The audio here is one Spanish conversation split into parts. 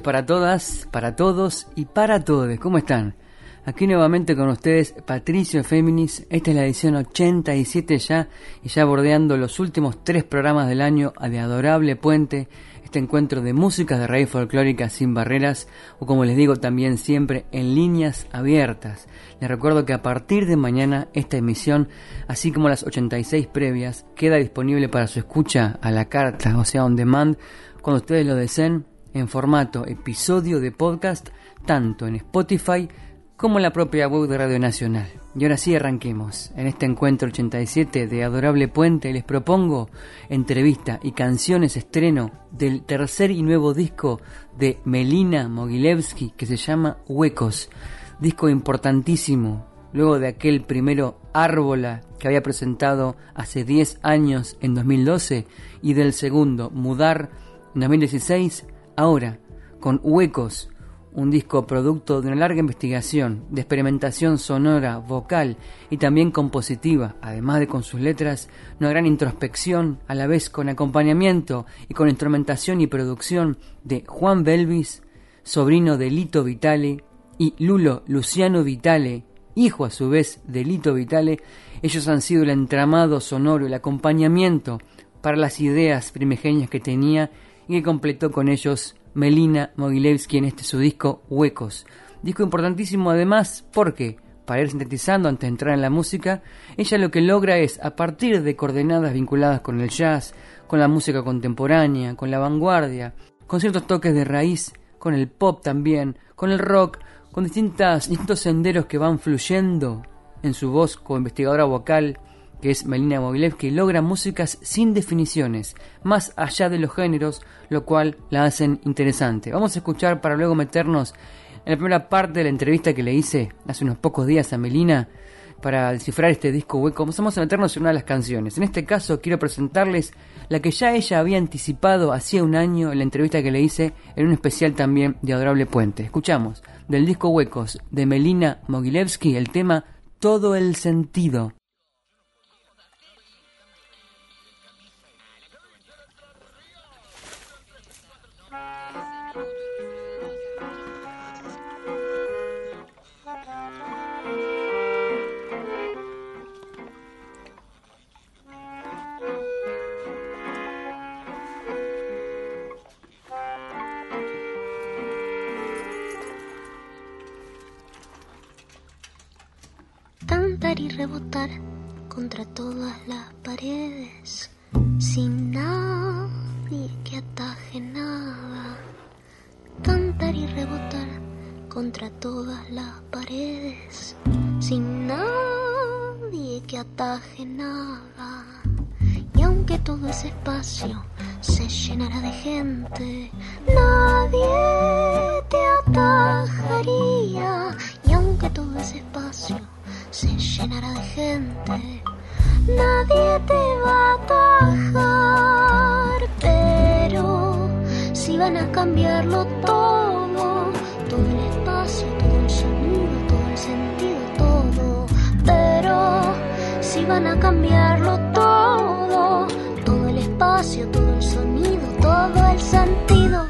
Para todas, para todos y para todos. ¿Cómo están? Aquí nuevamente con ustedes Patricio Féminis. Esta es la edición 87 ya y ya bordeando los últimos tres programas del año de Adorable Puente. Este encuentro de músicas de raíz folclórica sin barreras o como les digo también siempre en líneas abiertas. Les recuerdo que a partir de mañana esta emisión, así como las 86 previas, queda disponible para su escucha a la carta, o sea, on demand, cuando ustedes lo deseen en formato episodio de podcast, tanto en Spotify como en la propia web de Radio Nacional. Y ahora sí arranquemos. En este encuentro 87 de Adorable Puente les propongo entrevista y canciones estreno del tercer y nuevo disco de Melina Mogilevsky que se llama Huecos. Disco importantísimo, luego de aquel primero Árbola que había presentado hace 10 años en 2012 y del segundo Mudar en 2016, ahora con Huecos, un disco producto de una larga investigación, de experimentación sonora, vocal y también compositiva, además de con sus letras, una gran introspección, a la vez con acompañamiento y con instrumentación y producción de Juan Belvis, sobrino de Lito Vitale, y Lulo Luciano Vitale, hijo a su vez de Lito Vitale, ellos han sido el entramado sonoro, el acompañamiento para las ideas primigenias que tenía y que completó con ellos Melina Mogilevsky en este su disco Huecos. Disco importantísimo además porque, para ir sintetizando antes de entrar en la música, ella lo que logra es, a partir de coordenadas vinculadas con el jazz, con la música contemporánea, con la vanguardia, con ciertos toques de raíz, con el pop también, con el rock, con distintas, distintos senderos que van fluyendo en su voz como investigadora vocal, que es Melina Mogilevsky, logra músicas sin definiciones, más allá de los géneros, lo cual la hacen interesante. Vamos a escuchar para luego meternos en la primera parte de la entrevista que le hice hace unos pocos días a Melina para descifrar este disco hueco. Vamos a meternos en una de las canciones. En este caso quiero presentarles la que ya ella había anticipado hacía un año en la entrevista que le hice en un especial también de Adorable Puente. Escuchamos del disco Huecos de Melina Mogilevsky el tema Todo el sentido. Rebotar contra todas las paredes sin nadie que ataje nada. Cantar y rebotar contra todas las paredes sin nadie que ataje nada. Y aunque todo ese espacio se llenara de gente, nadie te atajaría. Y aunque todo ese espacio se llenara de gente, nadie te va a atajar. Pero si van a cambiarlo todo, todo el espacio, todo el sonido, todo el sentido, todo. Pero si van a cambiarlo todo, todo el espacio, todo el sonido, todo el sentido.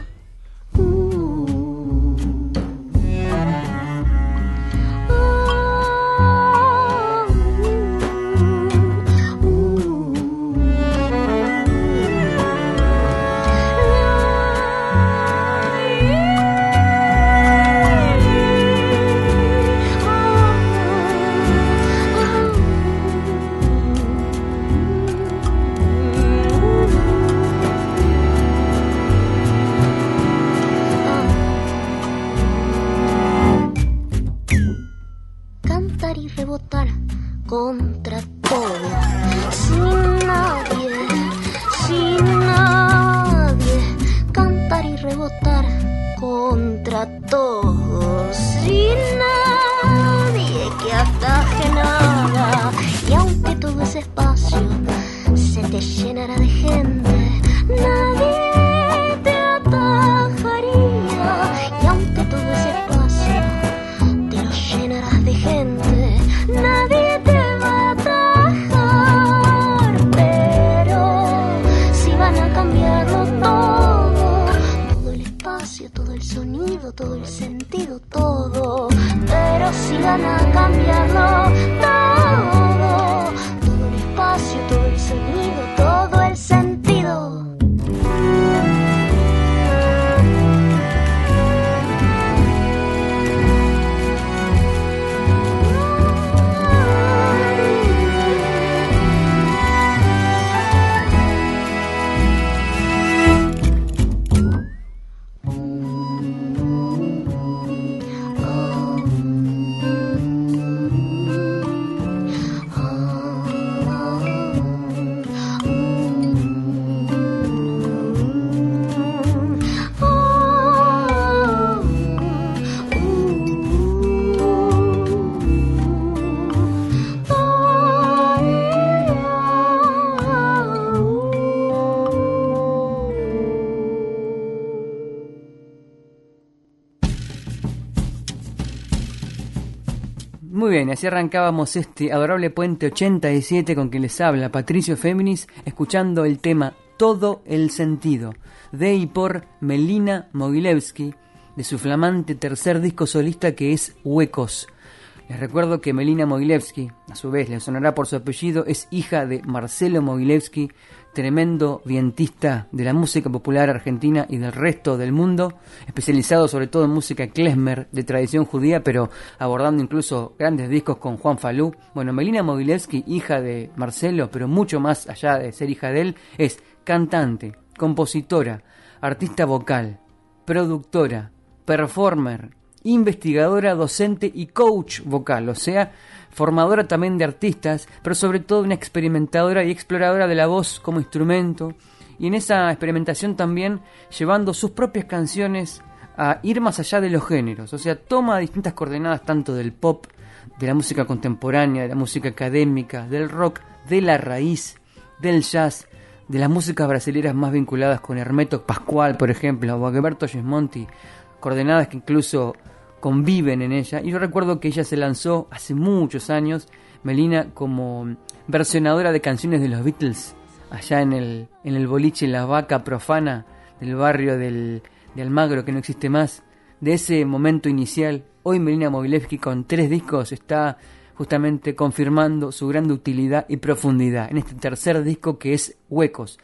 Bien, así arrancábamos este adorable puente 87 con quien les habla Patricio Féminis, escuchando el tema Todo el sentido, de y por Melina Mogilevsky, de su flamante tercer disco solista que es Huecos. Les recuerdo que Melina Mogilevsky, a su vez le sonará por su apellido, es hija de Marcelo Mogilevsky, tremendo vientista de la música popular argentina y del resto del mundo, especializado sobre todo en música klezmer de tradición judía, pero abordando incluso grandes discos con Juan Falú. Bueno, Melina Mogilevsky, hija de Marcelo, pero mucho más allá de ser hija de él, es cantante, compositora, artista vocal, productora, performer, investigadora, docente y coach vocal, o sea, formadora también de artistas, pero sobre todo una experimentadora y exploradora de la voz como instrumento, y en esa experimentación también llevando sus propias canciones a ir más allá de los géneros, o sea, toma distintas coordenadas tanto del pop, de la música contemporánea, de la música académica, del rock, de la raíz, del jazz, de las músicas brasileñas más vinculadas con Hermeto Pascual, por ejemplo, o Agberto Gismonti, coordenadas que incluso conviven en ella. Y yo recuerdo que ella se lanzó hace muchos años, Melina, como versionadora de canciones de los Beatles, allá en el, en el boliche La Vaca Profana del barrio del, de Almagro, que no existe más. De ese momento inicial, hoy Melina Mogilevsky con tres discos está justamente confirmando su gran utilidad y profundidad en este tercer disco que es Huecos,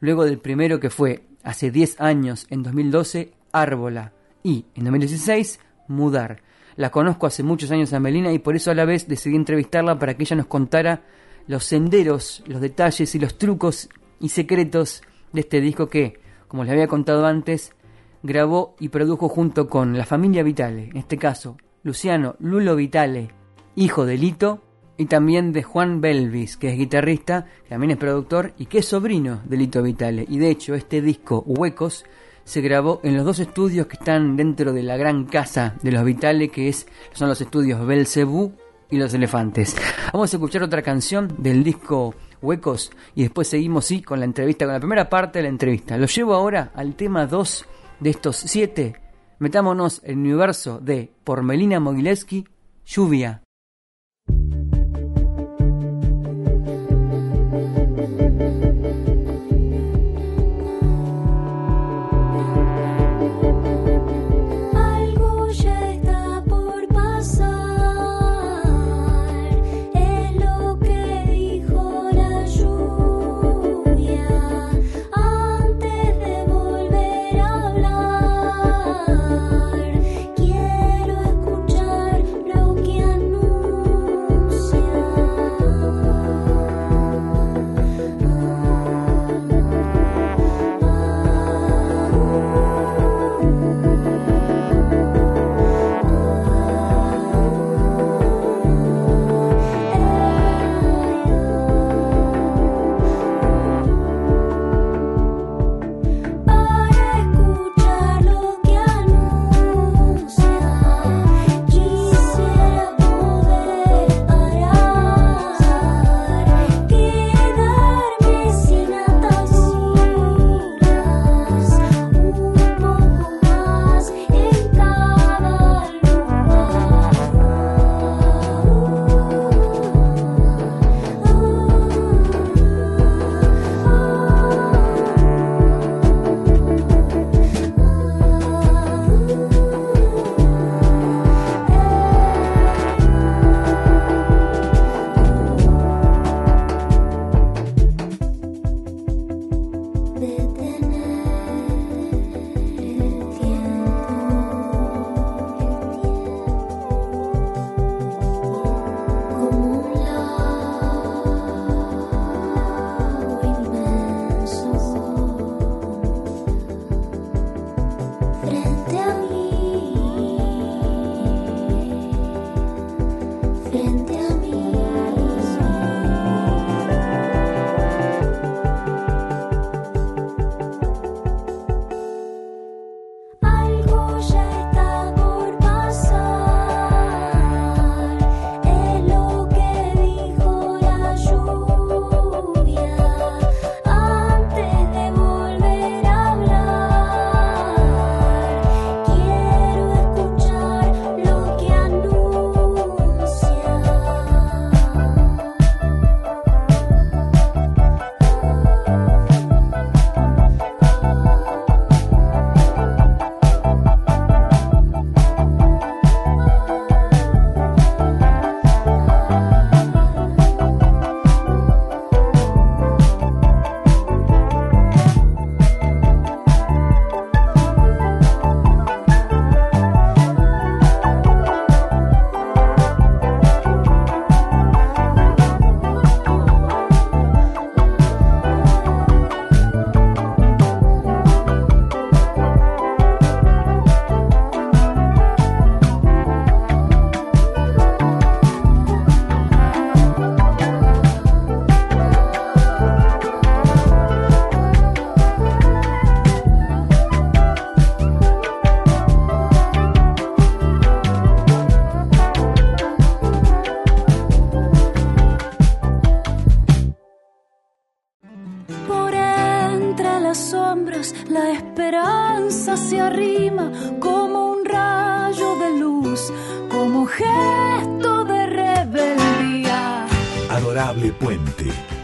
luego del primero que fue hace 10 años, en 2012, Árbola, y en 2016, Mudar. La conozco hace muchos años a Melina y por eso a la vez decidí entrevistarla para que ella nos contara los senderos, los detalles y los trucos y secretos de este disco que, como les había contado antes, grabó y produjo junto con la familia Vitale, en este caso Luciano Lulo Vitale, hijo de Lito, y también de Juan Belvis, que es guitarrista, que también es productor y que es sobrino de Lito Vitale. Y de hecho este disco Huecos se grabó en los dos estudios que están dentro de la gran casa de los Vitale, que es, son los estudios Belcebú y los Elefantes. Vamos a escuchar otra canción del disco Huecos y después seguimos sí con la entrevista, con la primera parte de la entrevista. Lo llevo ahora al tema 2 de estos 7. Metámonos en el universo de Por Melina Mogilevsky, Lluvia.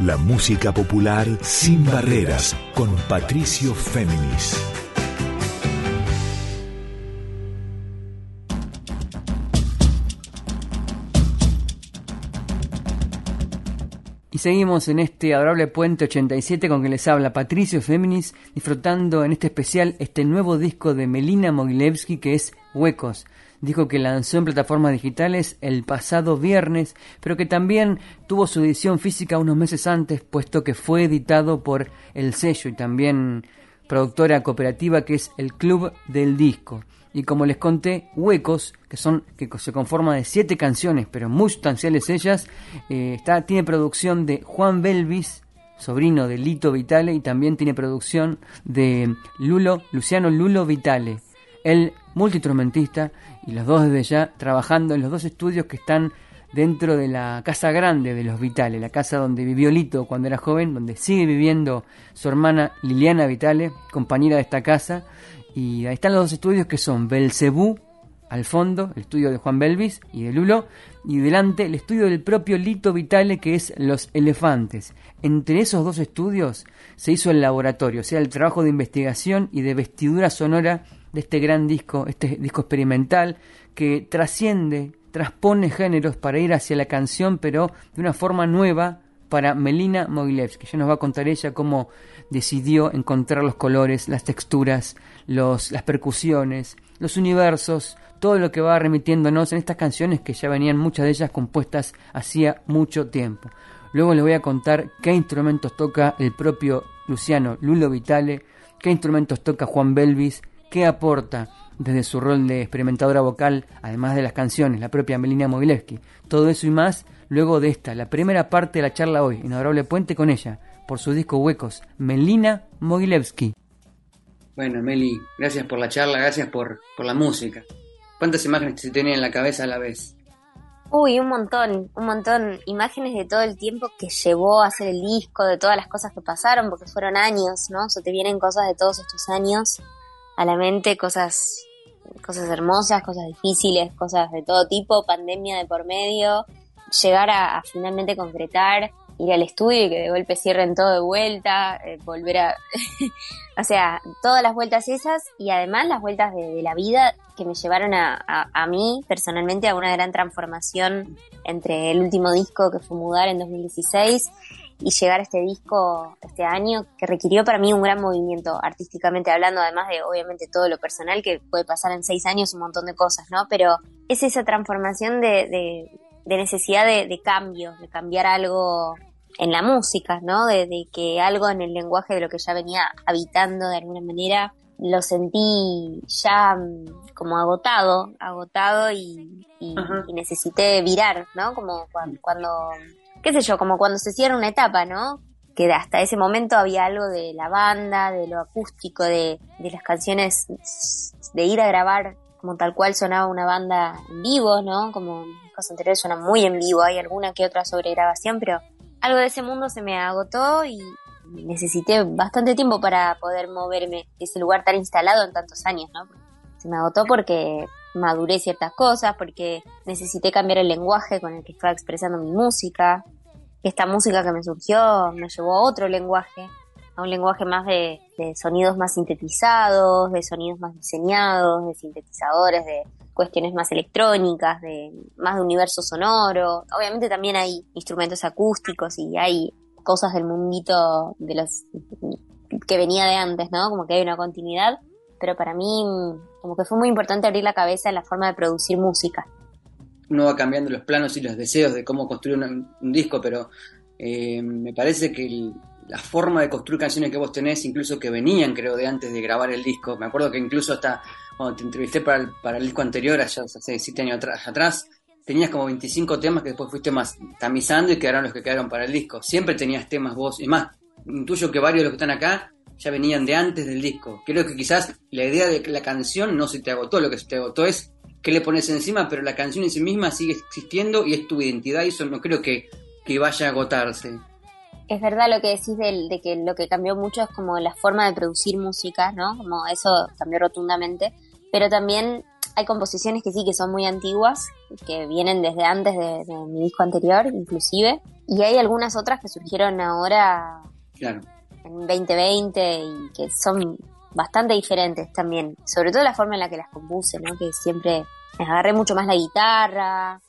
La música popular sin barreras con Patricio Féminis. Y seguimos en este adorable puente 87 con que les habla Patricio Féminis, disfrutando en este especial este nuevo disco de Melina Mogilevsky que es Huecos. Disco que lanzó en plataformas digitales el pasado viernes, pero que también tuvo su edición física unos meses antes, puesto que fue editado por el sello y también productora cooperativa que es el Club del Disco. Y como les conté, Huecos, que son que se conforma de siete canciones, pero muy sustanciales ellas, eh, está, tiene producción de Juan Belvis, sobrino de Lito Vitale, y también tiene producción de Lulo, Luciano Lulo Vitale, el multiinstrumentista, y los dos desde ya trabajando en los dos estudios que están dentro de la casa grande de los Vitale, la casa donde vivió Lito cuando era joven, donde sigue viviendo su hermana Liliana Vitale, compañera de esta casa, y ahí están los dos estudios que son Belcebú, al fondo, el estudio de Juan Belvis y de Lulo, y delante el estudio del propio Lito Vitale, que es Los Elefantes. Entre esos dos estudios se hizo el laboratorio, o sea, el trabajo de investigación y de vestidura sonora de este gran disco, este disco experimental, que trasciende, transpone géneros para ir hacia la canción, pero de una forma nueva para Melina Mogilevsky. Ya nos va a contar ella cómo decidió encontrar los colores, las texturas, los, las percusiones, los universos, todo lo que va remitiéndonos en estas canciones que ya venían muchas de ellas compuestas hacía mucho tiempo. Luego les voy a contar qué instrumentos toca el propio Luciano Lulo Vitale, qué instrumentos toca Juan Belvis, qué aporta desde su rol de experimentadora vocal, además de las canciones, la propia Melina Mogilevsky. Todo eso y más luego de esta, la primera parte de la charla hoy, Inadorable Puente con ella, por su disco Huecos, Melina Mogilevsky. Bueno, Meli, gracias por la charla, gracias por, por la música. ¿Cuántas imágenes se tienen en la cabeza a la vez? Uy, un montón, un montón. Imágenes de todo el tiempo que llevó a hacer el disco, de todas las cosas que pasaron, porque fueron años, ¿no? O sea, te vienen cosas de todos estos años a la mente, cosas, cosas hermosas, cosas difíciles, cosas de todo tipo, pandemia de por medio, llegar a, finalmente concretar ir al estudio y que de golpe cierren todo de vuelta, eh, volver a... o sea, todas las vueltas esas y además las vueltas de, de la vida que me llevaron a, a, a, mí personalmente a una gran transformación entre el último disco que fue Mudar en 2016 y llegar a este disco este año que requirió para mí un gran movimiento artísticamente hablando, además de obviamente todo lo personal que puede pasar en seis años, un montón de cosas, ¿no? Pero es esa transformación de, de de necesidad de, de, cambio, de cambiar algo en la música, ¿no? De, de, que algo en el lenguaje de lo que ya venía habitando de alguna manera lo sentí ya mm, como agotado, agotado y, y, y necesité virar, ¿no? Como cuando, cuando, qué sé yo, como cuando se cierra una etapa, ¿no? Que hasta ese momento había algo de la banda, de lo acústico, de, las canciones, de ir a grabar como tal cual sonaba una banda en vivo, ¿no? Como discos anteriores suena muy en vivo, hay alguna que otra sobregrabación, pero algo de ese mundo se me agotó y necesité bastante tiempo para poder moverme de ese lugar tan instalado en tantos años, ¿no? Se me agotó porque maduré ciertas cosas, porque necesité cambiar el lenguaje con el que estaba expresando mi música. Esta música que me surgió me llevó a otro lenguaje, a un lenguaje más de, sonidos más sintetizados, de sonidos más diseñados, de sintetizadores, de cuestiones más electrónicas, de más de universo sonoro. Obviamente también hay instrumentos acústicos y hay cosas del mundito de los que venía de antes, ¿no? Como que hay una continuidad, pero para mí como que fue muy importante abrir la cabeza en la forma de producir música. Uno va cambiando los planos y los deseos de cómo construir un, disco, pero eh, me parece que la forma de construir canciones que vos tenés, incluso que venían, creo, de antes de grabar el disco. Me acuerdo que incluso hasta cuando te entrevisté para el, para el disco anterior, allá hace siete años atrás, atrás, tenías como 25 temas que después fuiste más tamizando y quedaron los que quedaron para el disco. Siempre tenías temas vos, y más, intuyo que varios de los que están acá ya venían de antes del disco. Creo que quizás la idea de la canción no se te agotó, lo que se te agotó es qué le pones encima, pero la canción en sí misma sigue existiendo y es tu identidad y eso no creo que, que vaya a agotarse. Es verdad lo que decís del- de, que lo que cambió mucho es como la forma de producir música, ¿no? Como eso cambió rotundamente. Pero también hay composiciones que sí que son muy antiguas, que vienen desde antes de, de mi disco anterior, inclusive. Y hay algunas otras que surgieron ahora Claro. en 2020 y que son bastante diferentes también. Sobre todo la forma en la que las compuse, ¿no? Que siempre me agarré mucho más la guitarra,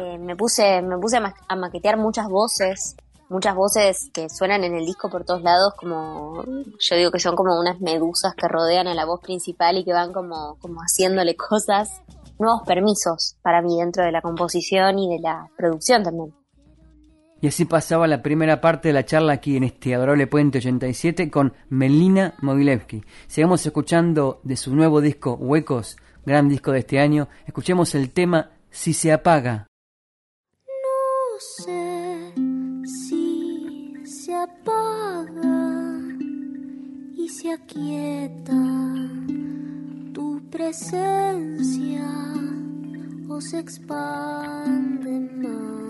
eh, me puse, me puse a, ma- a maquetear muchas voces, muchas voces que suenan en el disco por todos lados, como yo digo que son como unas medusas que rodean a la voz principal y que van como, como haciéndole cosas, nuevos permisos para mí dentro de la composición y de la producción también. Y así pasaba la primera parte de la charla aquí en este adorable Puente 87 con Melina Mogilevsky. Sigamos escuchando de su nuevo disco Huecos, gran disco de este año. Escuchemos el tema Si se apaga. No sé si se apaga y se aquieta tu presencia o se expande más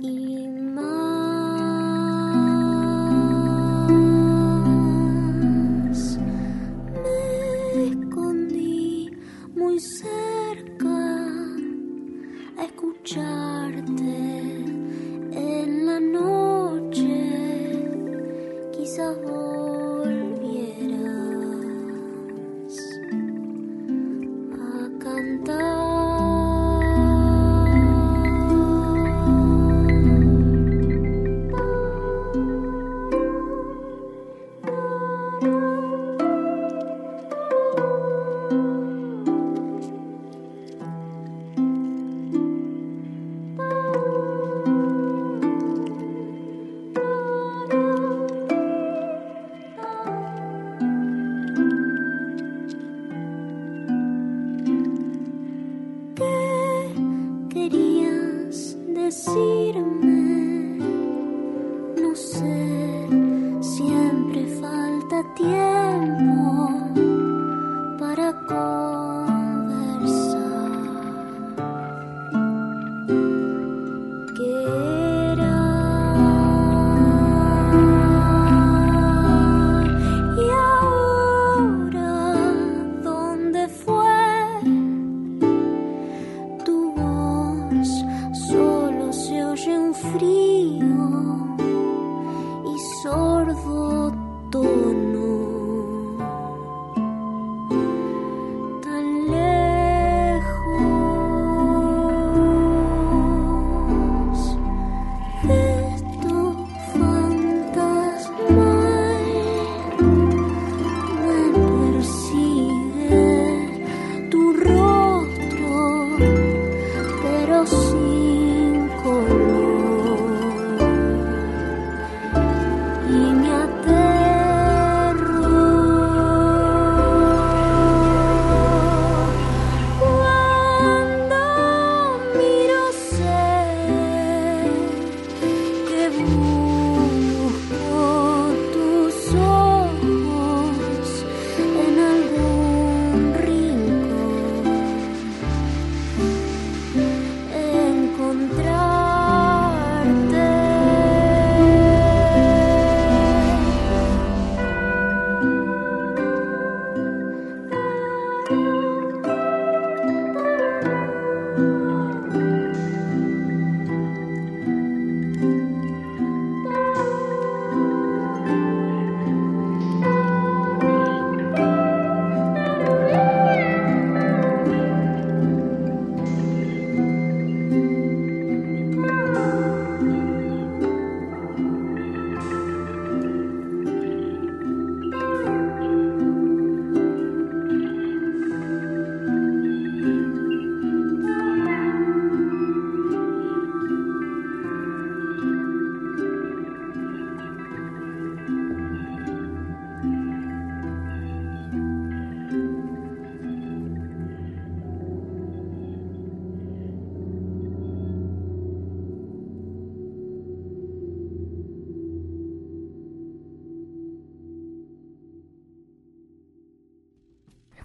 y más. Me escondí muy cerca a escucharte en la noche. Quizás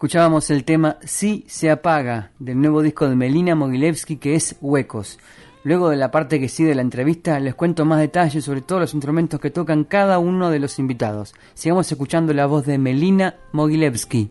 Escuchábamos el tema Si se apaga del nuevo disco de Melina Mogilevsky que es Huecos. Luego de la parte que sigue de la entrevista, les cuento más detalles sobre todos los instrumentos que tocan cada uno de los invitados. Sigamos escuchando la voz de Melina Mogilevsky.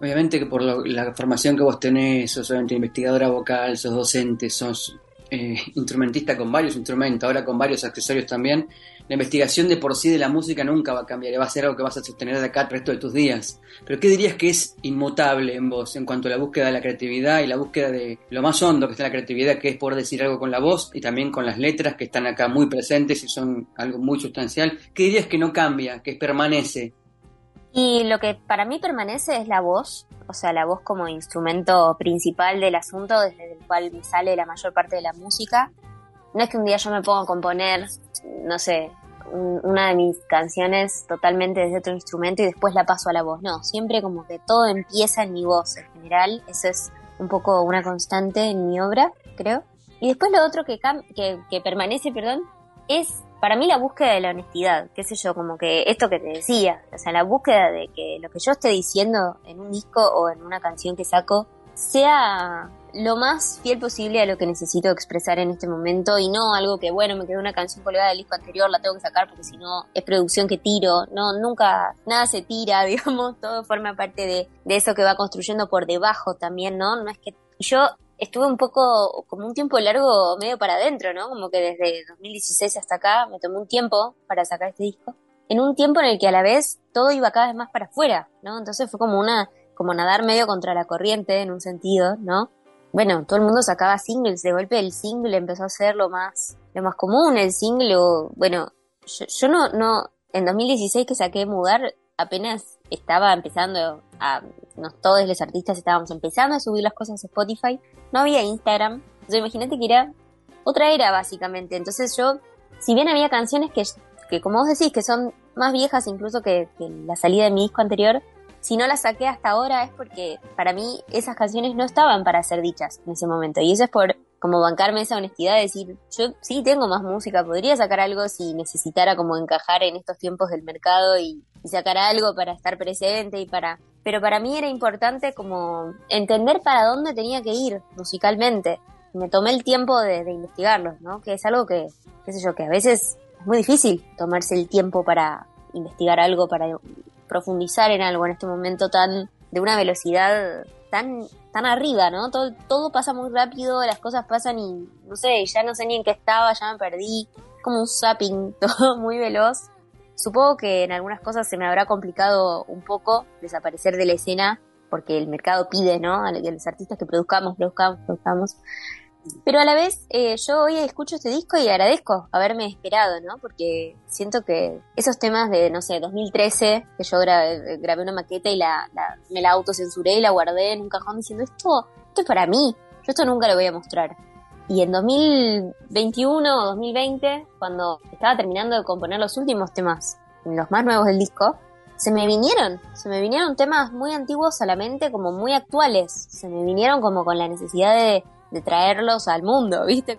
Obviamente que por lo- la formación que vos tenés, sos obviamente investigadora vocal, sos docente, sos eh, instrumentista con varios instrumentos, ahora con varios accesorios también. La investigación de por sí de la música nunca va a cambiar, va a ser algo que vas a sostener de acá el resto de tus días. Pero ¿qué dirías que es inmutable en vos en cuanto a la búsqueda de la creatividad y la búsqueda de lo más hondo que está en la creatividad, que es poder decir algo con la voz y también con las letras que están acá muy presentes y son algo muy sustancial? ¿Qué dirías que no cambia, que permanece? Y lo que para mí permanece es la voz, o sea, la voz como instrumento principal del asunto desde el cual me sale la mayor parte de la música. No es que un día yo me ponga a componer, no sé, un- una de mis canciones totalmente desde otro instrumento y después la paso a la voz. No, siempre como que todo empieza en mi voz en general. Eso es un poco una constante en mi obra, creo. Y después lo otro que, que, que permanece, perdón, es para mí la búsqueda de la honestidad, qué sé yo, como que esto que te decía, o sea, la búsqueda de que lo que yo esté diciendo en un disco o en una canción que saco sea lo más fiel posible a lo que necesito expresar en este momento y no algo que, bueno, me quedó una canción colgada del disco anterior, la tengo que sacar porque si no es producción que tiro, no, nunca, nada se tira, digamos, todo forma parte de, de eso que va construyendo por debajo también, ¿no? No es que yo estuve un poco, como un tiempo largo, medio para adentro, ¿no? Como que desde 2016 hasta acá me tomé un tiempo para sacar este disco. En un tiempo en el que a la vez todo iba cada vez más para afuera, ¿no? Entonces fue como una, como nadar medio contra la corriente en un sentido, ¿no? Bueno, todo el mundo sacaba singles, de golpe el single empezó a ser lo más, lo más común, el single, o, bueno, yo, yo no, no, en 2016 que saqué Mudar, apenas estaba empezando a, nos, todos los artistas estábamos empezando a subir las cosas a Spotify, no había Instagram, entonces imagínate que era otra era básicamente, entonces yo, si bien había canciones que, que como vos decís, que son más viejas incluso que la salida de mi disco anterior, si no las saqué hasta ahora es porque para mí esas canciones no estaban para ser dichas en ese momento. Y eso es por como bancarme esa honestidad de decir, yo sí tengo más música, podría sacar algo si necesitara como encajar en estos tiempos del mercado y, y sacar algo para estar presente y para... Pero para mí era importante como entender para dónde tenía que ir musicalmente. Me tomé el tiempo de, de investigarlo, ¿no? Que es algo que, qué sé yo, que a veces es muy difícil tomarse el tiempo para investigar algo, para profundizar en algo en este momento tan de una velocidad tan tan arriba, ¿no? Todo, todo pasa muy rápido, las cosas pasan y no sé, ya no sé ni en qué estaba, ya me perdí, como un zapping, todo muy veloz. Supongo que en algunas cosas se me habrá complicado un poco desaparecer de la escena porque el mercado pide, ¿no? A los artistas que produzcamos, produzcamos, produzcamos. Pero a la vez, eh, yo hoy escucho este disco y agradezco haberme esperado, ¿no? Porque siento que esos temas de, no sé, 2013, que yo grabé, una maqueta y la, la, me la autocensuré y la guardé en un cajón diciendo, esto, esto es para mí, yo esto nunca lo voy a mostrar. Y en 2021 o 2020, cuando estaba terminando de componer los últimos temas, los más nuevos del disco, se me vinieron, se me vinieron temas muy antiguos a la mente, como muy actuales, se me vinieron como con la necesidad de de traerlos al mundo, ¿viste?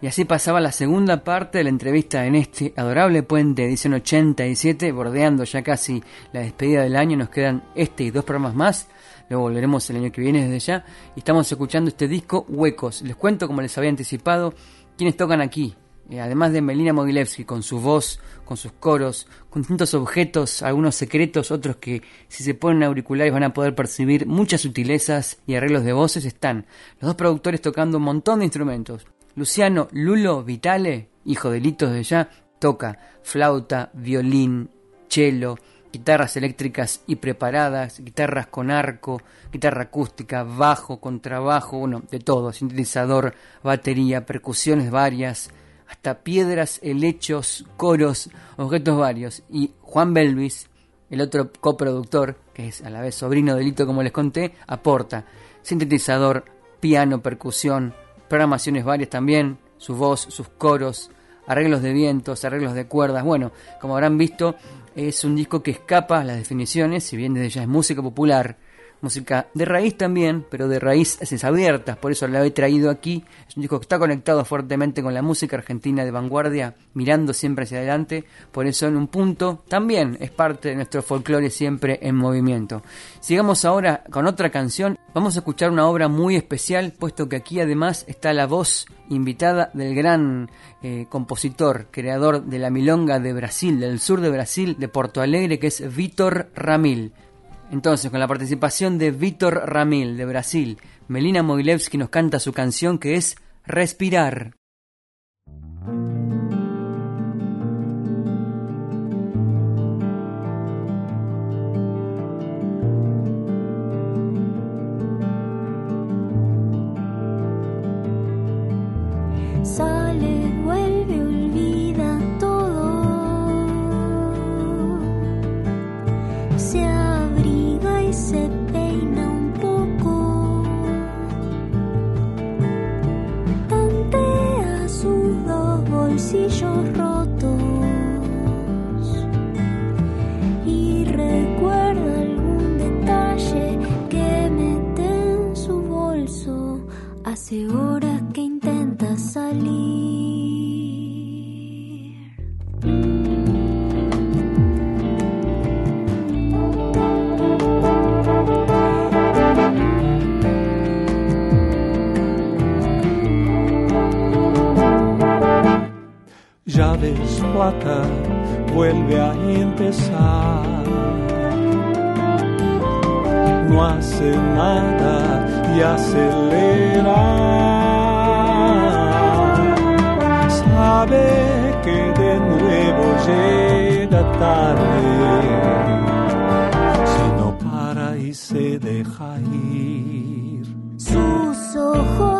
Y así pasaba la segunda parte de la entrevista en este adorable puente edición 87, bordeando ya casi la despedida del año. Nos quedan este y dos programas más. Luego volveremos el año que viene desde ya. Y estamos escuchando este disco Huecos. Les cuento, como les había anticipado, quienes tocan aquí. Eh, además de Melina Mogilevsky, con su voz, con sus coros, con distintos objetos, algunos secretos, otros que si se ponen auriculares van a poder percibir muchas sutilezas y arreglos de voces, están los dos productores tocando un montón de instrumentos. Luciano Lulo Vitale, hijo de Litos de ya, toca flauta, violín, cello, guitarras eléctricas y preparadas, guitarras con arco, guitarra acústica, bajo, contrabajo, bueno, de todo, sintetizador, batería, percusiones varias, hasta piedras, helechos, coros, objetos varios. Y Juan Belvis, el otro coproductor, que es a la vez sobrino de Lito como les conté, aporta sintetizador, piano, percusión, programaciones varias también, su voz, sus coros, arreglos de vientos, arreglos de cuerdas. Bueno, como habrán visto, es un disco que escapa a las definiciones, si bien desde ya es música popular, música de raíz también, pero de raíces abiertas, por eso la he traído aquí. Es un disco que está conectado fuertemente con la música argentina de vanguardia, mirando siempre hacia adelante, por eso en un punto también es parte de nuestro folclore siempre en movimiento. Sigamos ahora con otra canción, vamos a escuchar una obra muy especial, puesto que aquí además está la voz invitada del gran eh, compositor, creador de la milonga de Brasil, del sur de Brasil, de Porto Alegre, que es Vítor Ramil. Entonces, con la participación de Vítor Ramil de Brasil, Melina Moilevsky nos canta su canción que es Respirar. Se peina un poco. Tantea sus dos bolsillos rotos. Y recuerda algún detalle que mete en su bolso. Hace vuelve a empezar. No hace nada y acelera. Sabe que de nuevo llega tarde. Si no para y se deja ir. Sus ojos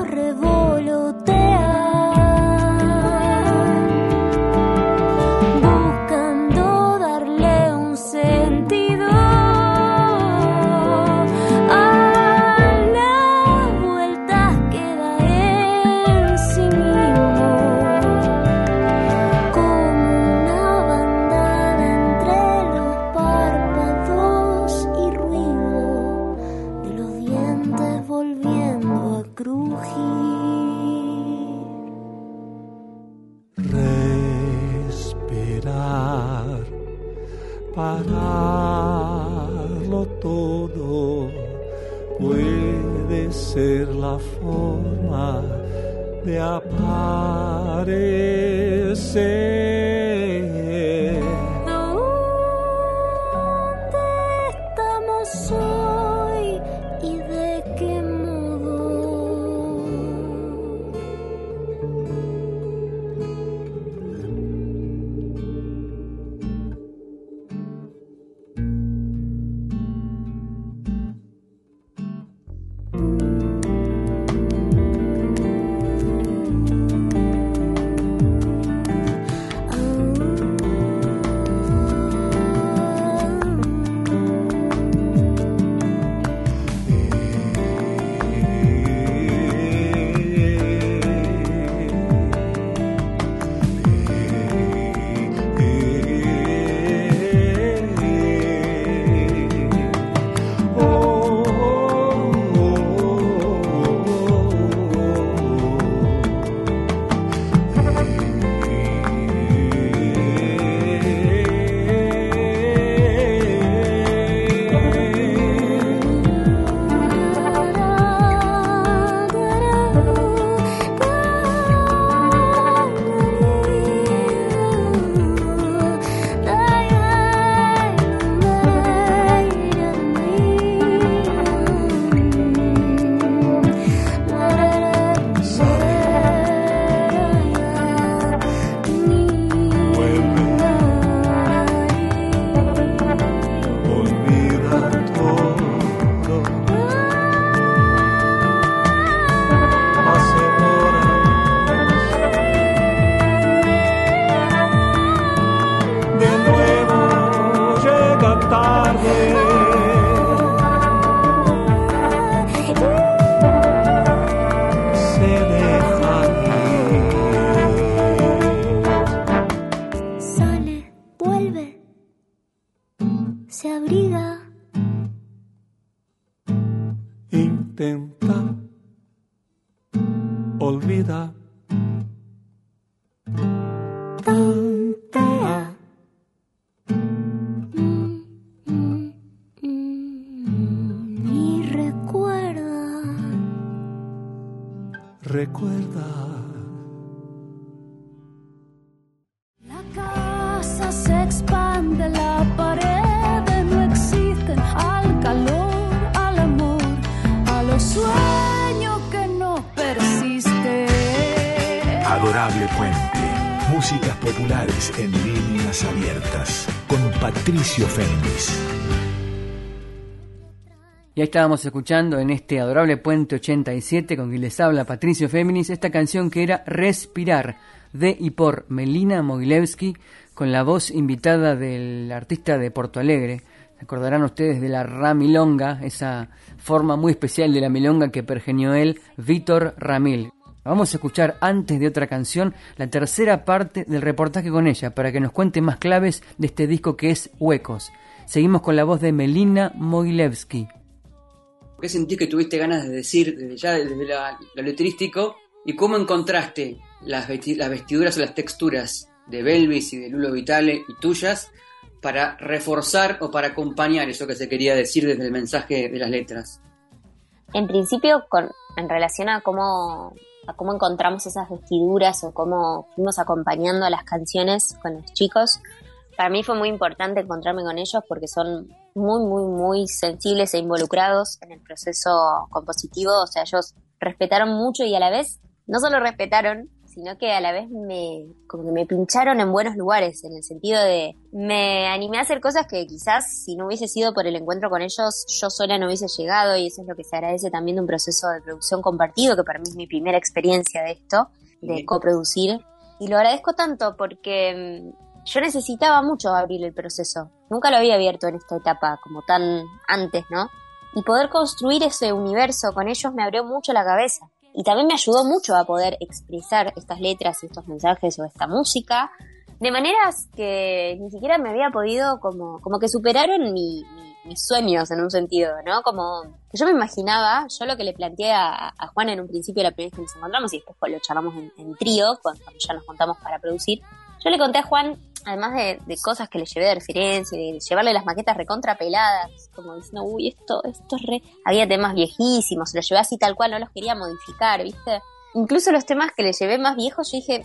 de Y estábamos escuchando en este adorable Puente 87 con quien les habla Patricio Féminis esta canción que era Respirar de y por Melina Mogilevsky con la voz invitada del artista de Porto Alegre. Se acordarán ustedes de la Ramilonga, esa forma muy especial de la milonga que pergenió él, Víctor Ramil. Vamos a escuchar antes de otra canción la tercera parte del reportaje con ella para que nos cuente más claves de este disco que es Huecos. Seguimos con la voz de Melina Mogilevsky. ¿Qué sentís que tuviste ganas de decir desde ya desde la- lo letrístico? ¿Y cómo encontraste las vestiduras o las texturas de Belvis y de Lulo Vitale y tuyas para reforzar o para acompañar eso que se quería decir desde el mensaje de las letras? En principio, con, en relación a cómo, a cómo encontramos esas vestiduras o cómo fuimos acompañando a las canciones con los chicos, para mí fue muy importante encontrarme con ellos porque son muy, muy, muy sensibles e involucrados en el proceso compositivo. O sea, ellos respetaron mucho y a la vez, no solo respetaron, sino que a la vez me, como que me pincharon en buenos lugares, en el sentido de, me animé a hacer cosas que quizás si no hubiese sido por el encuentro con ellos, yo sola no hubiese llegado y eso es lo que se agradece también de un proceso de producción compartido, que para mí es mi primera experiencia de esto, de coproducir. Y lo agradezco tanto porque mm, yo necesitaba mucho abrir el proceso. Nunca lo había abierto en esta etapa, como tan antes, ¿no? Y poder construir ese universo con ellos me abrió mucho la cabeza. Y también me ayudó mucho a poder expresar estas letras estos mensajes o esta música de maneras que ni siquiera me había podido como, como que superaron mi- mi- mis sueños en un sentido, ¿no? Como que yo me imaginaba, yo lo que le planteé a, a Juan en un principio la primera vez que nos encontramos y después lo charlamos en, en trío, cuando, cuando ya nos juntamos para producir, yo le conté a Juan, además de, de cosas que le llevé de referencia, de llevarle las maquetas recontrapeladas, como diciendo, uy, esto, esto es re... Había temas viejísimos, los llevé así tal cual, no los quería modificar, ¿viste? Incluso los temas que le llevé más viejos, yo dije,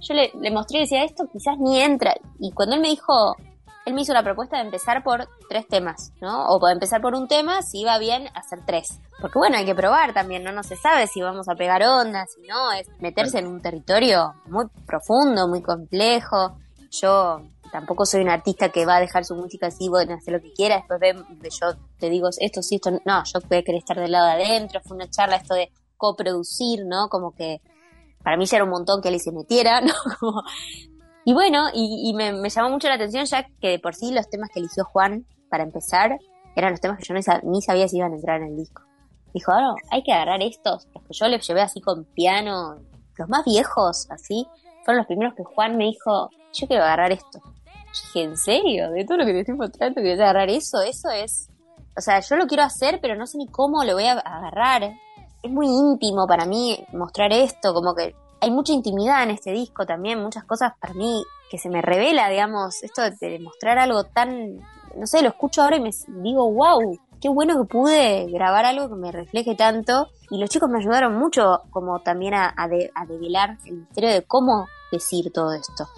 yo le, le mostré y decía, esto quizás ni entra. Y cuando él me dijo, él me hizo la propuesta de empezar por tres temas, ¿no? O de empezar por un tema, si iba bien, hacer tres. Porque bueno, hay que probar también, ¿no? No se sabe si vamos a pegar ondas, si no, es meterse en un territorio muy profundo, muy complejo. Yo tampoco soy un artista que va a dejar su música así, bueno, hacer lo que quiera, después ve, yo te digo esto sí, esto no, no, yo quería estar del lado de adentro, fue una charla esto de coproducir, ¿no? Como que para mí ya era un montón que él se metiera, ¿no? Y bueno, y, y me, me llamó mucho la atención ya que de por sí los temas que eligió Juan para empezar eran los temas que yo no ni sabía si iban a entrar en el disco. Dijo, ahora hay que agarrar estos, los que yo les llevé así con piano, los más viejos, así, fueron los primeros que Juan me dijo, yo quiero agarrar esto. Dije, ¿en serio? De todo lo que te estoy mostrando, ¿quieres agarrar eso? Eso es... O sea, yo lo quiero hacer, pero no sé ni cómo lo voy a agarrar. Es muy íntimo para mí mostrar esto, como que hay mucha intimidad en este disco también, muchas cosas para mí que se me revela, digamos, esto de, mostrar algo tan, no sé, lo escucho ahora y me digo, wow, qué bueno que pude grabar algo que me refleje tanto. Y los chicos me ayudaron mucho como también a, a de- a develar el misterio de cómo decir todo esto.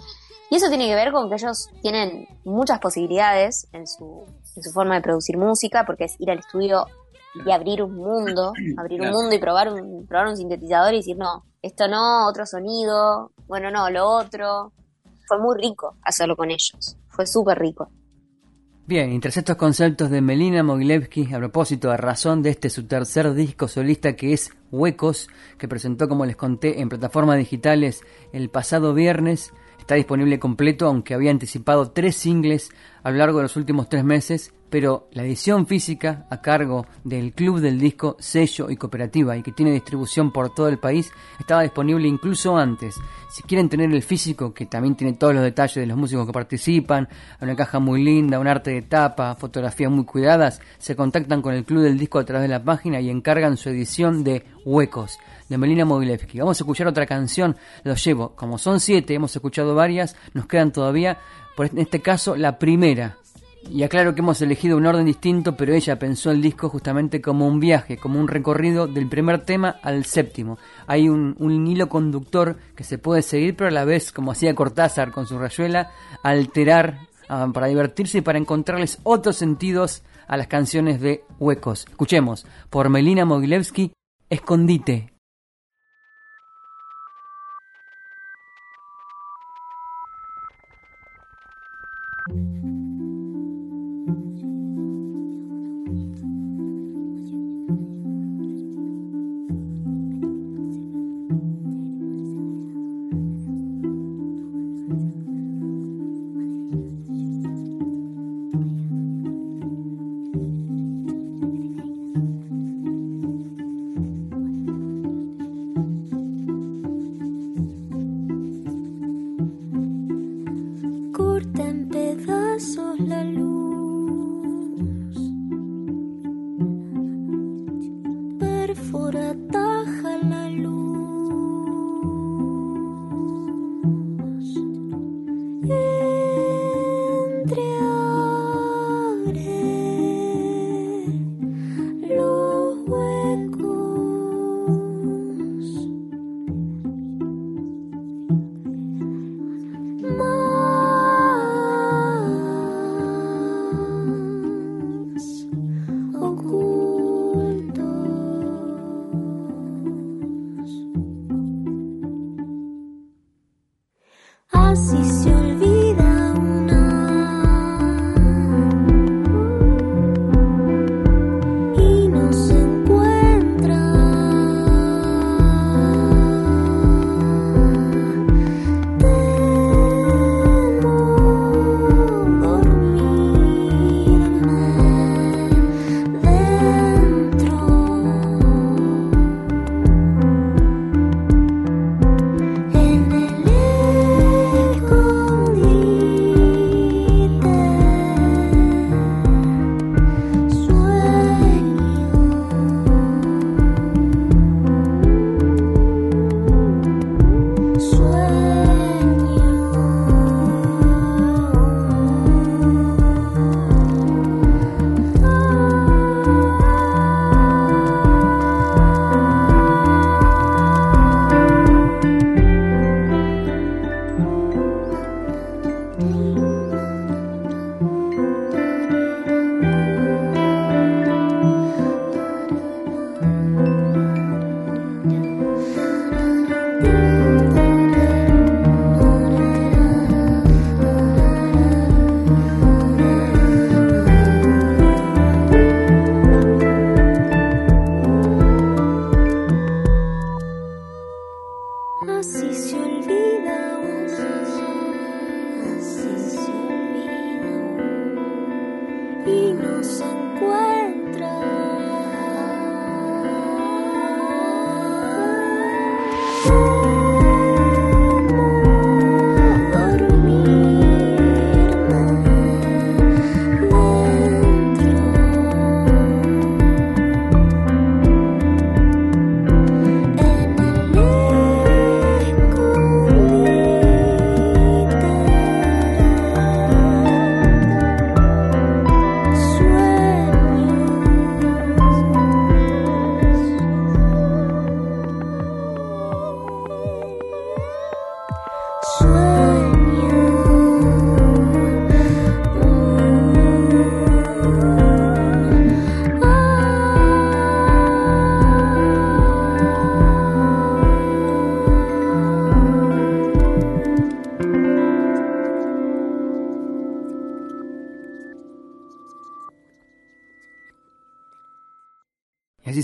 Y eso tiene que ver con que ellos tienen muchas posibilidades en su, en su forma de producir música, porque es ir al estudio y abrir un mundo, abrir un mundo y probar un, probar un sintetizador y decir, no, esto no, otro sonido, bueno, no, lo otro. Fue muy rico hacerlo con ellos, fue súper rico. Bien, y tras estos conceptos de Melina Mogilevsky, a propósito, a razón de este su tercer disco solista que es Huecos, que presentó, como les conté, en plataformas digitales el pasado viernes, está disponible completo, aunque había anticipado tres singles a lo largo de los últimos tres meses, pero la edición física a cargo del Club del Disco Sello y Cooperativa y que tiene distribución por todo el país estaba disponible incluso antes. Si quieren tener el físico, que también tiene todos los detalles de los músicos que participan, una caja muy linda, un arte de tapa, fotografías muy cuidadas, se contactan con el Club del Disco a través de la página y encargan su edición de Huecos de Melina Mogilevsky. Vamos a escuchar otra canción, los llevo, como son siete, hemos escuchado varias, nos quedan todavía, por en este caso la primera, y aclaro que hemos elegido un orden distinto, pero ella pensó el disco justamente como un viaje, como un recorrido del primer tema al séptimo. Hay un, hilo conductor que se puede seguir, pero a la vez, como hacía Cortázar con su rayuela, alterar ah, para divertirse y para encontrarles otros sentidos a las canciones de Huecos. Escuchemos, por Melina Mogilevsky, Escondite.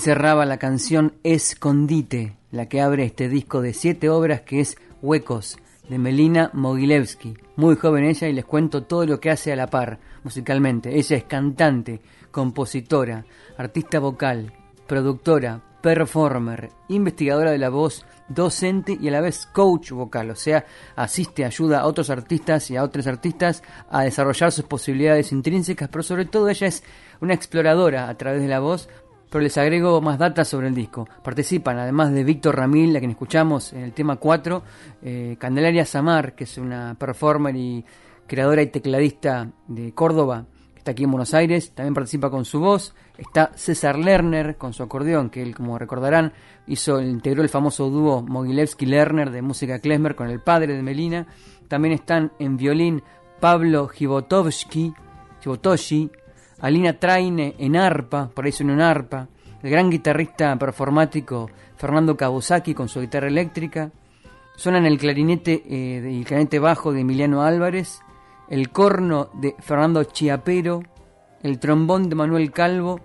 Cerraba la canción Escondite, la que abre este disco de siete obras que es Huecos, de Melina Mogilevsky. Muy joven ella y les cuento todo lo que hace a la par musicalmente. Ella es cantante, compositora, artista vocal, productora, performer, investigadora de la voz, docente y a la vez coach vocal, o sea, asiste, ayuda a otros artistas y a otros artistas a desarrollar sus posibilidades intrínsecas, pero sobre todo ella es una exploradora a través de la voz, pero les agrego más datos sobre el disco. Participan, además de Víctor Ramil, a quien escuchamos en el tema 4, eh, Candelaria Samar, que es una performer y creadora y tecladista de Córdoba, que está aquí en Buenos Aires, también participa con su voz. Está César Lerner con su acordeón, que él, como recordarán, hizo, integró el famoso dúo Mogilevsky-Lerner de música klezmer con el padre de Melina. También están en violín Pablo Gibotovsky, Alina Traine en arpa, por ahí suena un arpa, el gran guitarrista performático Fernando Kawasaki con su guitarra eléctrica, suenan el clarinete eh, el clarinete bajo de Emiliano Álvarez, el corno de Fernando Chiapero, el trombón de Manuel Calvo.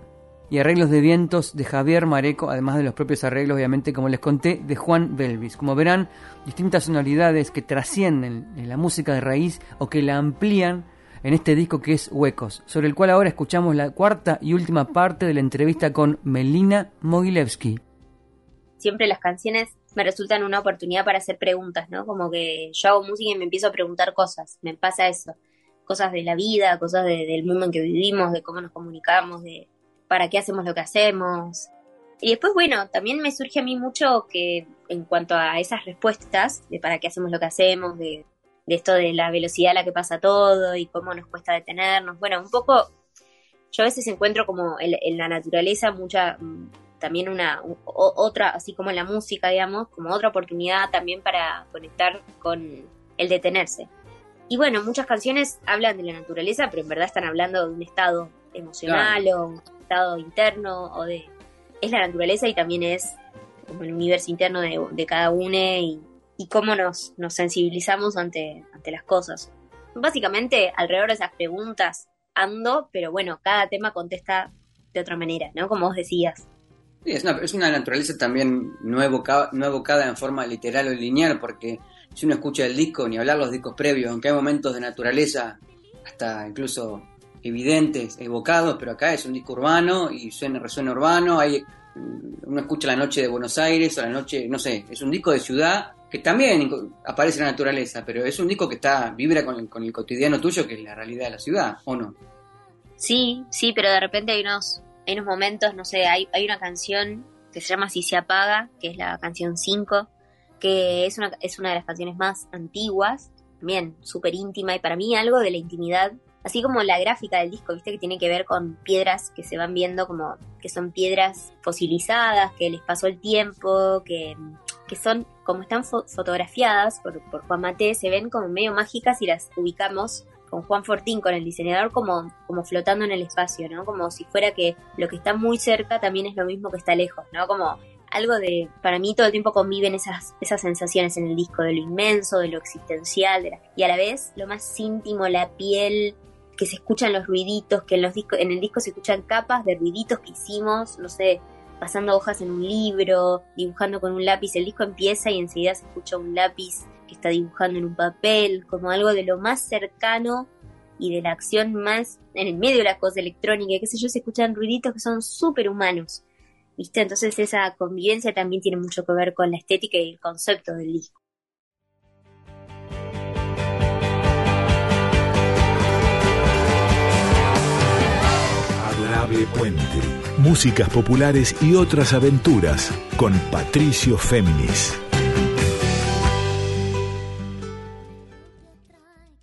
Y arreglos de vientos de Javier Mareco, además de los propios arreglos, obviamente, como les conté, de Juan Belvis. Como verán, distintas sonoridades que trascienden la música de raíz o que la amplían en este disco que es Huecos, sobre el cual ahora escuchamos la cuarta y última parte de la entrevista con Melina Mogilevsky. Siempre las canciones me resultan una oportunidad para hacer preguntas, ¿no? Como que yo hago música y me empiezo a preguntar cosas, me pasa eso, cosas de la vida, cosas del mundo en que vivimos, de cómo nos comunicamos, de para qué hacemos lo que hacemos. Y después, bueno, también me surge a mí mucho que en cuanto a esas respuestas de para qué hacemos lo que hacemos, de de esto de la velocidad a la que pasa todo y cómo nos cuesta detenernos. Bueno, un poco, yo a veces encuentro como en, la naturaleza mucha, mm, también una, otra, así como en la música, digamos, como otra oportunidad también para conectar con el detenerse. Y bueno, muchas canciones hablan de la naturaleza, pero en verdad están hablando de un estado emocional o un estado interno o de... Es la naturaleza y también es como el universo interno de, de cada uno y, y cómo nos, nos sensibilizamos ante, ante las cosas. Básicamente, alrededor de esas preguntas ando, pero bueno, cada tema contesta de otra manera, ¿no? Como vos decías. Sí, es una, naturaleza también no evocada, no en forma literal o lineal, porque si uno escucha el disco, ni hablar los discos previos, aunque hay momentos de naturaleza hasta incluso evidentes, evocados, pero acá es un disco urbano y suena, resuena urbano, hay, uno escucha la noche de Buenos Aires o la noche, no sé, es un disco de ciudad que también aparece en la naturaleza, pero es un disco que está vibra con el, con el cotidiano tuyo, que es la realidad de la ciudad, ¿o no? Sí, sí, pero de repente hay unos, hay unos momentos, no sé, hay, hay una canción que se llama Si se apaga, que es la canción 5, que es una, es una de las canciones más antiguas, también súper íntima y para mí algo de la intimidad, así como la gráfica del disco, viste, que tiene que ver con piedras que se van viendo como que son piedras fosilizadas, que les pasó el tiempo, que que son, como están fotografiadas por, Juan Mate, se ven como medio mágicas y las ubicamos con Juan Fortín, con el diseñador, como, como flotando en el espacio, ¿no? Como si fuera que lo que está muy cerca también es lo mismo que está lejos, ¿no? Como algo de, para mí todo el tiempo conviven esas, esas sensaciones en el disco, de lo inmenso, de lo existencial, y a la vez lo más íntimo, la piel, que se escuchan los ruiditos, que en, los discos, en el disco se escuchan capas de ruiditos que hicimos, no sé, pasando hojas en un libro, dibujando con un lápiz. El disco empieza y enseguida se escucha un lápiz que está dibujando en un papel, como algo de lo más cercano y de la acción más en el medio de la cosa electrónica, qué sé yo, se escuchan ruiditos que son súper humanos. ¿Viste? Entonces esa convivencia también tiene mucho que ver con la estética y el concepto del disco. Adorable Puente músicas populares y otras aventuras con Patricio Féminis.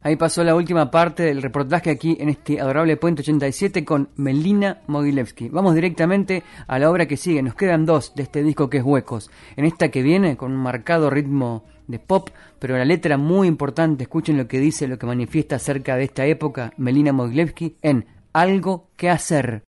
Ahí pasó la última parte del reportaje aquí en este adorable Puente 87 con Melina Mogilevsky. Vamos directamente a la obra que sigue. Nos quedan dos de este disco que es Huecos. En esta que viene con un marcado ritmo de pop, pero la letra muy importante. Escuchen lo que dice, lo que manifiesta acerca de esta época Melina Mogilevsky en Algo que hacer.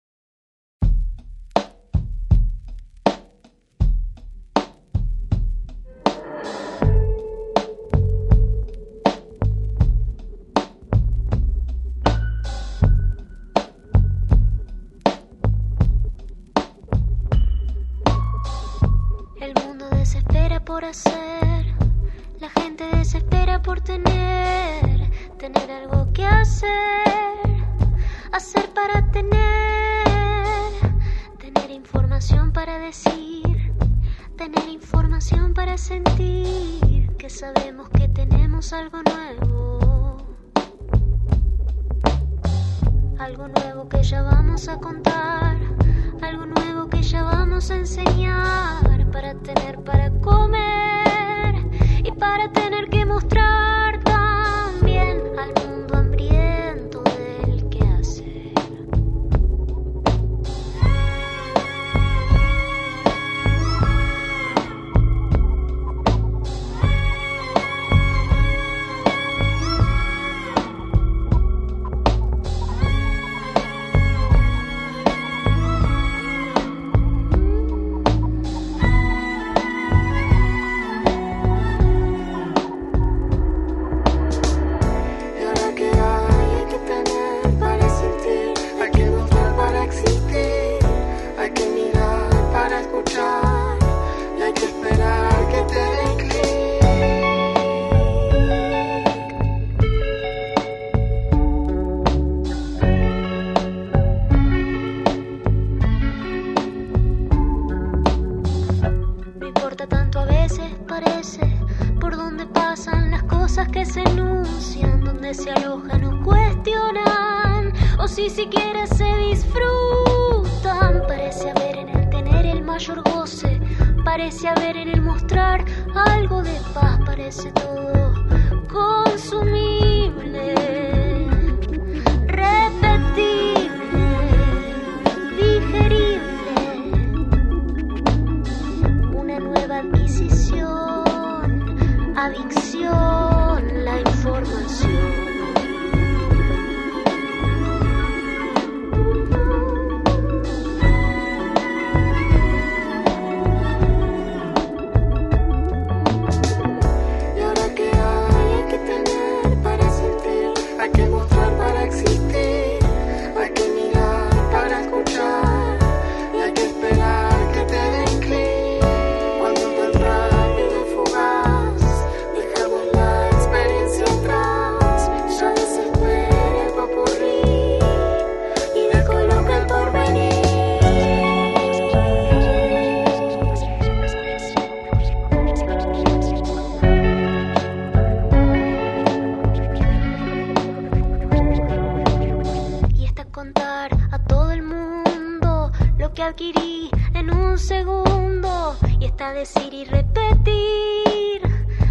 Contar a todo el mundo lo que adquirí en un segundo. Y está decir y repetir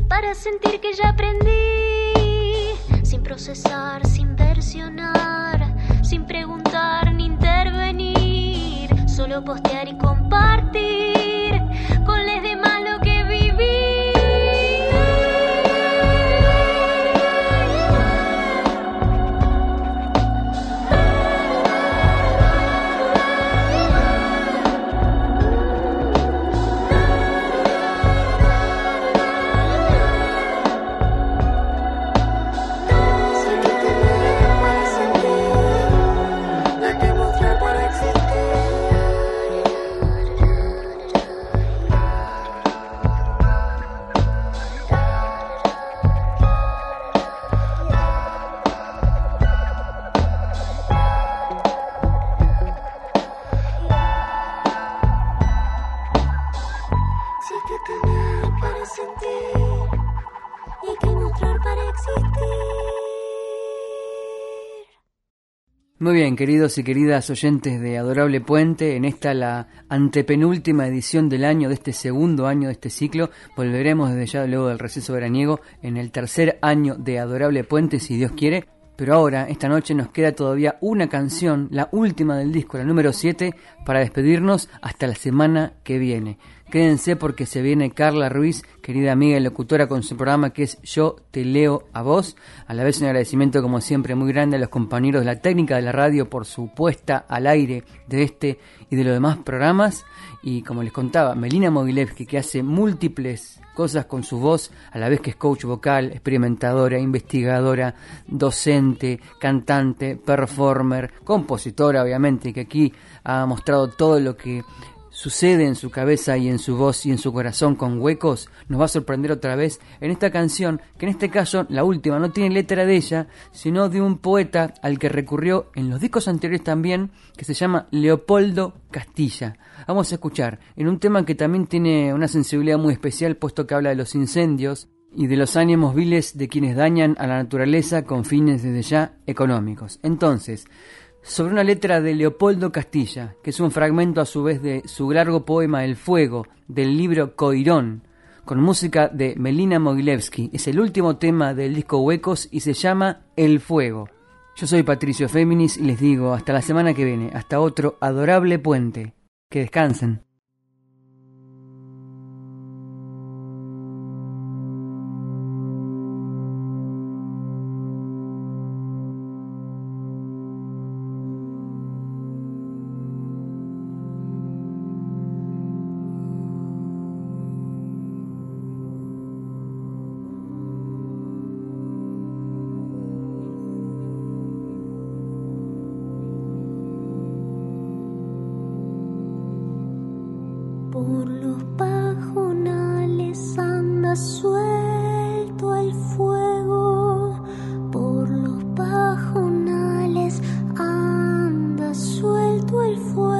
para sentir que ya aprendí. Sin procesar, sin versionar, sin preguntar ni intervenir, solo postear y compartir con los demás bien, queridos y queridas oyentes de Adorable Puente, en esta la antepenúltima edición del año, de este segundo año de este ciclo, volveremos desde ya luego del receso veraniego en el tercer año de Adorable Puente, si Dios quiere. Pero ahora, esta noche, nos queda todavía una canción, la última del disco, la número 7, para despedirnos hasta la semana que viene. Quédense porque se viene Carla Ruiz, querida amiga y locutora con su programa que es Yo te leo a vos. A la vez un agradecimiento como siempre muy grande a los compañeros de la técnica de la radio por su puesta al aire de este y de los demás programas. Y como les contaba, Melina Mogilevsky que hace múltiples cosas con su voz, a la vez que es coach vocal, experimentadora, investigadora, docente, cantante, performer, compositora obviamente, que aquí ha mostrado todo lo que sucede en su cabeza y en su voz y en su corazón con huecos, nos va a sorprender otra vez en esta canción, que en este caso, la última, no tiene letra de ella, sino de un poeta al que recurrió en los discos anteriores también, que se llama Leopoldo Castilla. Vamos a escuchar en un tema que también tiene una sensibilidad muy especial, puesto que habla de los incendios y de los ánimos viles de quienes dañan a la naturaleza con fines desde ya económicos. Entonces, sobre una letra de Leopoldo Castilla, que es un fragmento a su vez de su largo poema El Fuego, del libro Coirón, con música de Melina Mogilevsky. Es el último tema del disco Huecos y se llama El Fuego. Yo soy Patricio Féminis y les digo hasta la semana que viene, hasta otro adorable puente. Que descansen. Suelto el